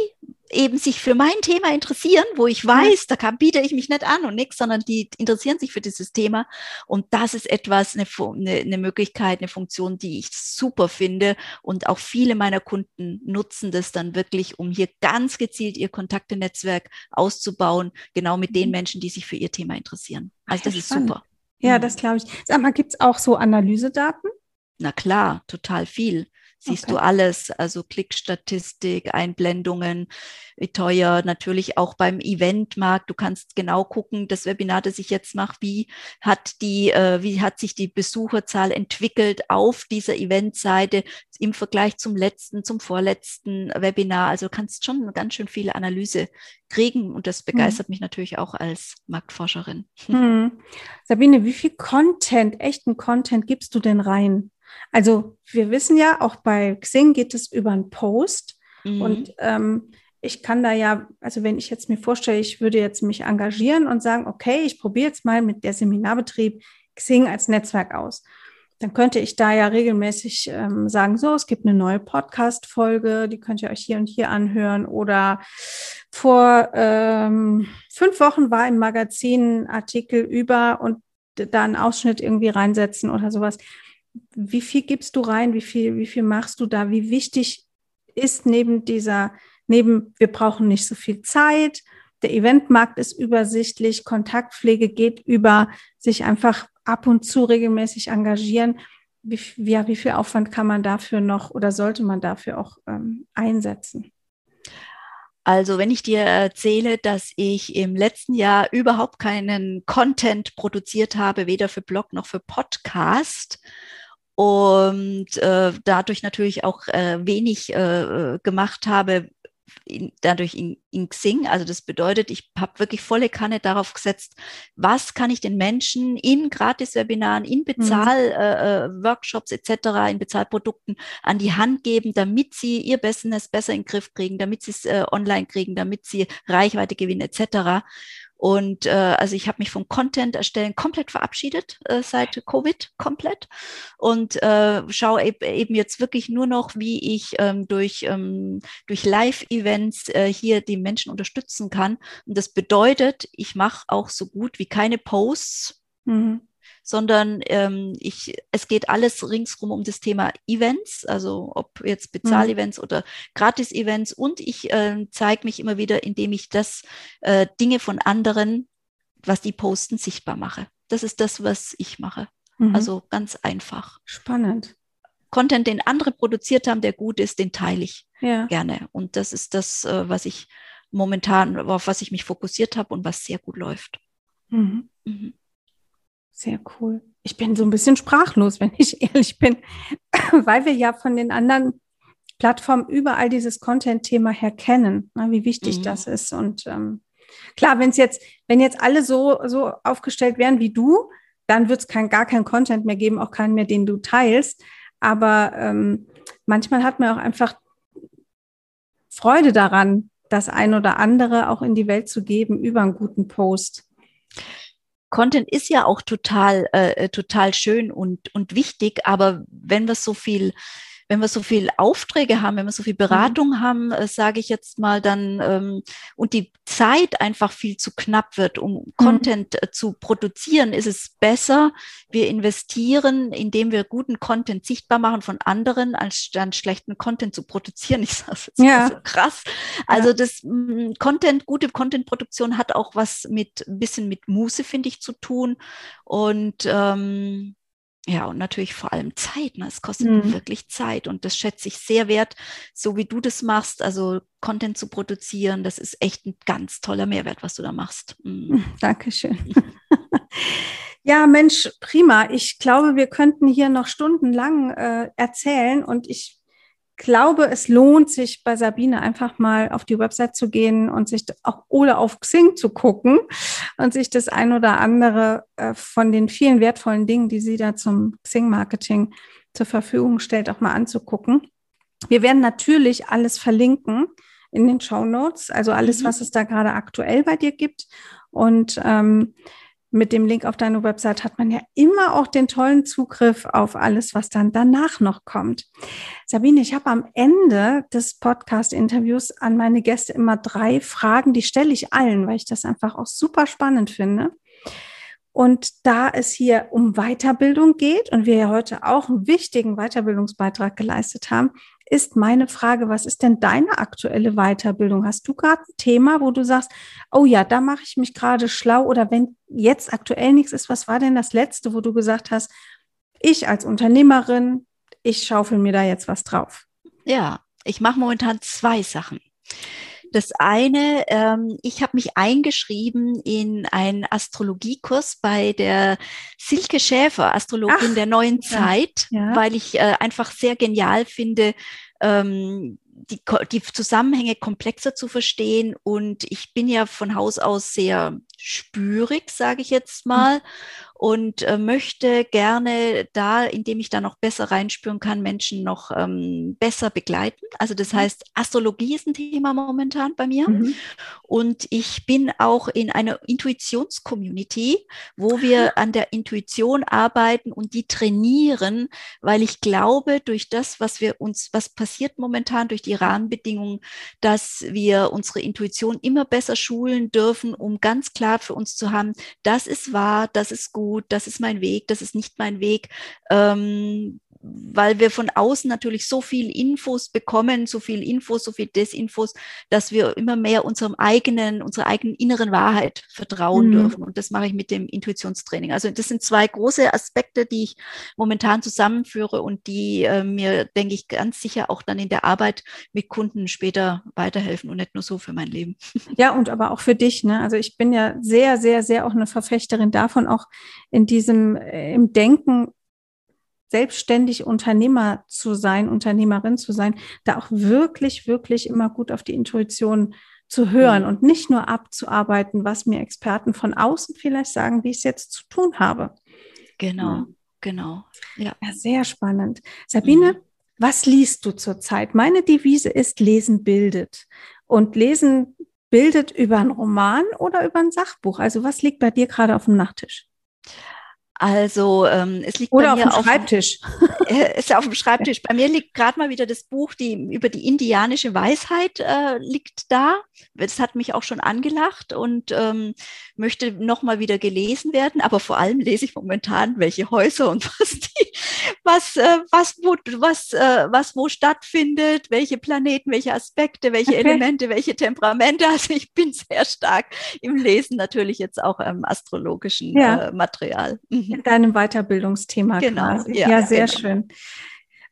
eben sich für mein Thema interessieren, wo ich weiß, da kann, biete ich mich nicht an und nichts, sondern die interessieren sich für dieses Thema. Und das ist etwas, eine, eine, Möglichkeit, eine Funktion, die ich super finde. Und auch viele meiner Kunden nutzen das dann wirklich, um hier ganz gezielt ihr Kontaktenetzwerk auszubauen, genau mit den mhm. Menschen, die sich für ihr Thema interessieren. Also das ist super. Ja, mhm. das glaube ich. Sag mal, gibt es auch so Analysedaten? Na klar, total viel siehst okay. du alles, also Klickstatistik, Einblendungen, wie teuer, natürlich auch beim Eventmarkt. Du kannst genau gucken, das Webinar, das ich jetzt mache, wie hat die, äh, wie hat sich die Besucherzahl entwickelt auf dieser Eventseite im Vergleich zum letzten, zum vorletzten Webinar. Also kannst schon ganz schön viel Analyse kriegen und das hm. begeistert hm. mich natürlich auch als Marktforscherin. Hm. Sabine, wie viel Content, echten Content gibst du denn rein? Also wir wissen ja, auch bei Xing geht es über einen Post. Mhm. Und ähm, ich kann da ja, also wenn ich jetzt mir vorstelle, ich würde jetzt mich engagieren und sagen, okay, ich probiere jetzt mal mit der Seminarbetrieb Xing als Netzwerk aus. Dann könnte ich da ja regelmäßig ähm, sagen, so, es gibt eine neue Podcast-Folge, die könnt ihr euch hier und hier anhören. Oder vor ähm, fünf Wochen war im Magazin ein Artikel über und da einen Ausschnitt irgendwie reinsetzen oder sowas wie viel gibst du rein, wie viel, wie viel machst du da, wie wichtig ist neben dieser, neben wir brauchen nicht so viel Zeit, der Eventmarkt ist übersichtlich, Kontaktpflege geht über sich einfach ab und zu regelmäßig engagieren. Wie, ja, wie viel Aufwand kann man dafür noch oder sollte man dafür auch ähm, einsetzen? Also wenn ich dir erzähle, dass ich im letzten Jahr überhaupt keinen Content produziert habe, weder für Blog noch für Podcast, und äh, dadurch natürlich auch äh, wenig äh, gemacht habe in, dadurch in, in Xing. Also das bedeutet, ich habe wirklich volle Kanne darauf gesetzt, was kann ich den Menschen in Gratis-Webinaren, in Bezahl-Workshops mhm. äh, äh etc., in Bezahlprodukten an die Hand geben, damit sie ihr Business besser in den Griff kriegen, damit sie es äh, online kriegen, damit sie Reichweite gewinnen etc. Und äh, also ich habe mich vom Content erstellen komplett verabschiedet äh, seit Covid komplett und äh, schaue eben jetzt wirklich nur noch, wie ich ähm, durch, ähm, durch Live-Events äh, hier die Menschen unterstützen kann. Und das bedeutet, ich mache auch so gut wie keine Posts. Mhm sondern ähm, ich, es geht alles ringsrum um das Thema Events, also ob jetzt Bezahlevents mhm. oder Gratis-Events und ich äh, zeige mich immer wieder, indem ich das äh, Dinge von anderen, was die posten, sichtbar mache. Das ist das, was ich mache. Mhm. Also ganz einfach. Spannend. Content, den andere produziert haben, der gut ist, den teile ich ja. gerne. Und das ist das, äh, was ich momentan, auf was ich mich fokussiert habe und was sehr gut läuft. Mhm. Mhm. Sehr cool. Ich bin so ein bisschen sprachlos, wenn ich ehrlich bin, weil wir ja von den anderen Plattformen überall dieses Content-Thema her kennen, ne, wie wichtig mhm. das ist. Und ähm, klar, wenn es jetzt, wenn jetzt alle so, so aufgestellt wären wie du, dann wird es kein, gar keinen Content mehr geben, auch keinen mehr, den du teilst. Aber ähm, manchmal hat man auch einfach Freude daran, das ein oder andere auch in die Welt zu geben über einen guten Post. Content ist ja auch total, äh, total schön und, und wichtig, aber wenn wir so viel wenn wir so viel Aufträge haben, wenn wir so viel Beratung mhm. haben, äh, sage ich jetzt mal dann, ähm, und die Zeit einfach viel zu knapp wird, um mhm. Content äh, zu produzieren, ist es besser, wir investieren, indem wir guten Content sichtbar machen von anderen, als dann schlechten Content zu produzieren. Ich sage es jetzt ja. so krass. Also ja. das mh, mm, Content, gute Content-Produktion hat auch was mit ein bisschen mit Muße, finde ich, zu tun. Und ähm, ja, und natürlich vor allem Zeit. Ne? Es kostet mhm. wirklich Zeit und das schätze ich sehr wert, so wie du das machst. Also Content zu produzieren, das ist echt ein ganz toller Mehrwert, was du da machst. Mhm. Dankeschön. ja, Mensch, prima. Ich glaube, wir könnten hier noch stundenlang äh, erzählen und ich glaube, es lohnt sich bei Sabine einfach mal auf die Website zu gehen und sich auch oder auf Xing zu gucken und sich das ein oder andere äh, von den vielen wertvollen Dingen, die sie da zum Xing-Marketing zur Verfügung stellt, auch mal anzugucken. Wir werden natürlich alles verlinken in den Show Notes, also alles, mhm. was es da gerade aktuell bei dir gibt. Und ähm, mit dem Link auf deine Website hat man ja immer auch den tollen Zugriff auf alles, was dann danach noch kommt. Sabine, ich habe am Ende des Podcast-Interviews an meine Gäste immer drei Fragen, die stelle ich allen, weil ich das einfach auch super spannend finde. Und da es hier um Weiterbildung geht und wir ja heute auch einen wichtigen Weiterbildungsbeitrag geleistet haben, ist meine Frage, was ist denn deine aktuelle Weiterbildung? Hast du gerade ein Thema, wo du sagst, oh ja, da mache ich mich gerade schlau oder wenn jetzt aktuell nichts ist, was war denn das letzte, wo du gesagt hast, ich als Unternehmerin, ich schaufel mir da jetzt was drauf? Ja, ich mache momentan zwei Sachen. Das eine, ähm, ich habe mich eingeschrieben in einen Astrologiekurs bei der Silke Schäfer, Astrologin Ach, der neuen ja. Zeit, ja. weil ich äh, einfach sehr genial finde, ähm, die, die Zusammenhänge komplexer zu verstehen. Und ich bin ja von Haus aus sehr spürig, sage ich jetzt mal. Und äh, möchte gerne da, indem ich da noch besser reinspüren kann, Menschen noch ähm, besser begleiten. Also das mhm. heißt, Astrologie ist ein Thema momentan bei mir. Mhm. Und ich bin auch in einer Intuitions-Community, wo wir an der Intuition arbeiten und die trainieren, weil ich glaube, durch das, was wir uns, was passiert momentan durch die Rahmenbedingungen, dass wir unsere Intuition immer besser schulen dürfen, um ganz klar für uns zu haben, das ist wahr, das ist gut gut, das ist mein Weg, das ist nicht mein Weg. Ähm, weil wir von außen natürlich so viel Infos bekommen, so viel Infos, so viel Desinfos, dass wir immer mehr unserem eigenen, unserer eigenen inneren Wahrheit vertrauen mhm. dürfen. Und das mache ich mit dem Intuitionstraining. Also das sind zwei große Aspekte, die ich momentan zusammenführe und die äh, mir, denke ich, ganz sicher auch dann in der Arbeit mit Kunden später weiterhelfen und nicht nur so für mein Leben. Ja, und aber auch für dich. Ne? Also ich bin ja sehr, sehr, sehr auch eine Verfechterin davon, auch in diesem, äh, im Denken selbstständig Unternehmer zu sein, Unternehmerin zu sein, da auch wirklich, wirklich immer gut auf die Intuition zu hören mhm. und nicht nur abzuarbeiten, was mir Experten von außen vielleicht sagen, wie ich es jetzt zu tun habe. Genau, ja. genau. Ja. ja. sehr spannend. Sabine, mhm. was liest du zurzeit? Meine Devise ist Lesen bildet. Und Lesen bildet über einen Roman oder über ein Sachbuch. Also was liegt bei dir gerade auf dem Nachttisch? Also ähm, es liegt Oder bei mir auf dem Schreibtisch. Auf, äh, ist auf dem Schreibtisch. Bei mir liegt gerade mal wieder das Buch die, über die indianische Weisheit äh, liegt da. Das hat mich auch schon angelacht und ähm, möchte noch mal wieder gelesen werden. Aber vor allem lese ich momentan, welche Häuser und was die, was, äh, was, wo, was, äh, was wo stattfindet, welche Planeten, welche Aspekte, welche okay. Elemente, welche Temperamente. Also ich bin sehr stark im Lesen, natürlich jetzt auch im astrologischen ja. äh, Material. Mhm in deinem Weiterbildungsthema genau. Ja, ja sehr genau. schön.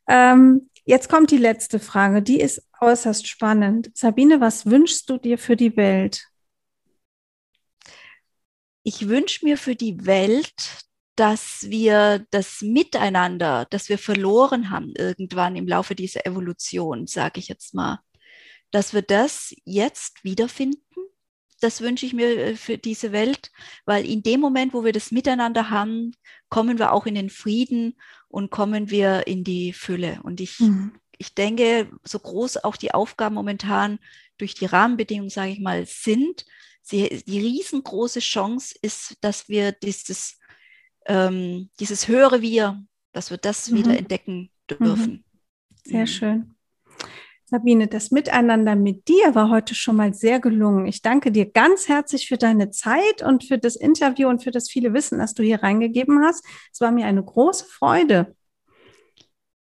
Ähm, jetzt kommt die letzte Frage, die ist äußerst spannend. Sabine, was wünschst du dir für die Welt? Ich wünsche mir für die Welt, dass wir das Miteinander, das wir verloren haben irgendwann im Laufe dieser Evolution, sage ich jetzt mal, dass wir das jetzt wiederfinden das wünsche ich mir äh, für diese Welt, weil in dem Moment, wo wir das miteinander haben, kommen wir auch in den Frieden und kommen wir in die Fülle. Und ich, mhm. ich denke, so groß auch die Aufgaben momentan durch die Rahmenbedingungen, sage ich mal, sind, sie, die riesengroße Chance ist, dass wir dieses, ähm, dieses höhere Wir, dass wir das mhm. wieder entdecken dürfen. Mhm. Sehr mhm. schön. Sabine, das Miteinander mit dir war heute schon mal sehr gelungen. Ich danke dir ganz herzlich für deine Zeit und für das Interview und für das viele Wissen, das du hier reingegeben hast. Es war mir eine große Freude.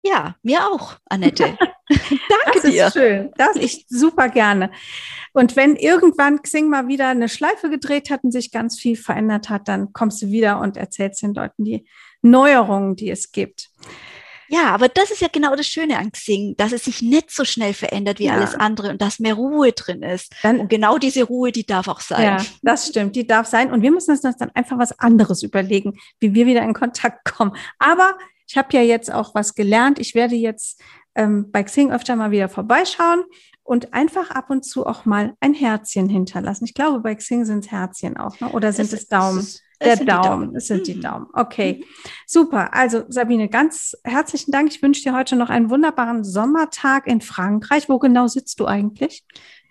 Ja, mir auch, Annette. Danke das dir. Ist schön. Das ich super gerne. Und wenn irgendwann Xing mal wieder eine Schleife gedreht hat und sich ganz viel verändert hat, dann kommst du wieder und erzählst den Leuten die Neuerungen, die es gibt. Ja, aber das ist ja genau das Schöne an Xing, dass es sich nicht so schnell verändert wie ja. alles andere und dass mehr Ruhe drin ist. Dann, und genau diese Ruhe, die darf auch sein. Ja, das stimmt, die darf sein. Und wir müssen uns dann einfach was anderes überlegen, wie wir wieder in Kontakt kommen. Aber ich habe ja jetzt auch was gelernt. Ich werde jetzt ähm, bei Xing öfter mal wieder vorbeischauen und einfach ab und zu auch mal ein Herzchen hinterlassen. Ich glaube, bei Xing sind es Herzchen auch, ne? oder sind es, es Daumen? Es der Daumen. Daumen. Es sind die mhm. Daumen. Okay, mhm. super. Also Sabine, ganz herzlichen Dank. Ich wünsche dir heute noch einen wunderbaren Sommertag in Frankreich. Wo genau sitzt du eigentlich?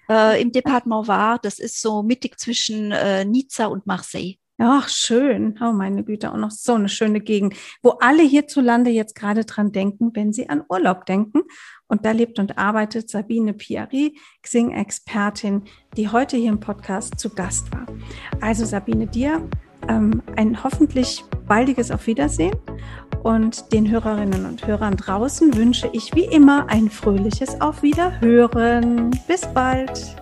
Äh, Im Departement Var. Das ist so mittig zwischen äh, Nizza und Marseille. Ach, schön. Oh, meine Güte, auch noch so eine schöne Gegend, wo alle hierzulande jetzt gerade dran denken, wenn sie an Urlaub denken. Und da lebt und arbeitet Sabine Piari, Xing-Expertin, die heute hier im Podcast zu Gast war. Also Sabine, dir ähm, ein hoffentlich baldiges Auf Wiedersehen und den Hörerinnen und Hörern draußen wünsche ich wie immer ein fröhliches Auf Wiederhören. Bis bald.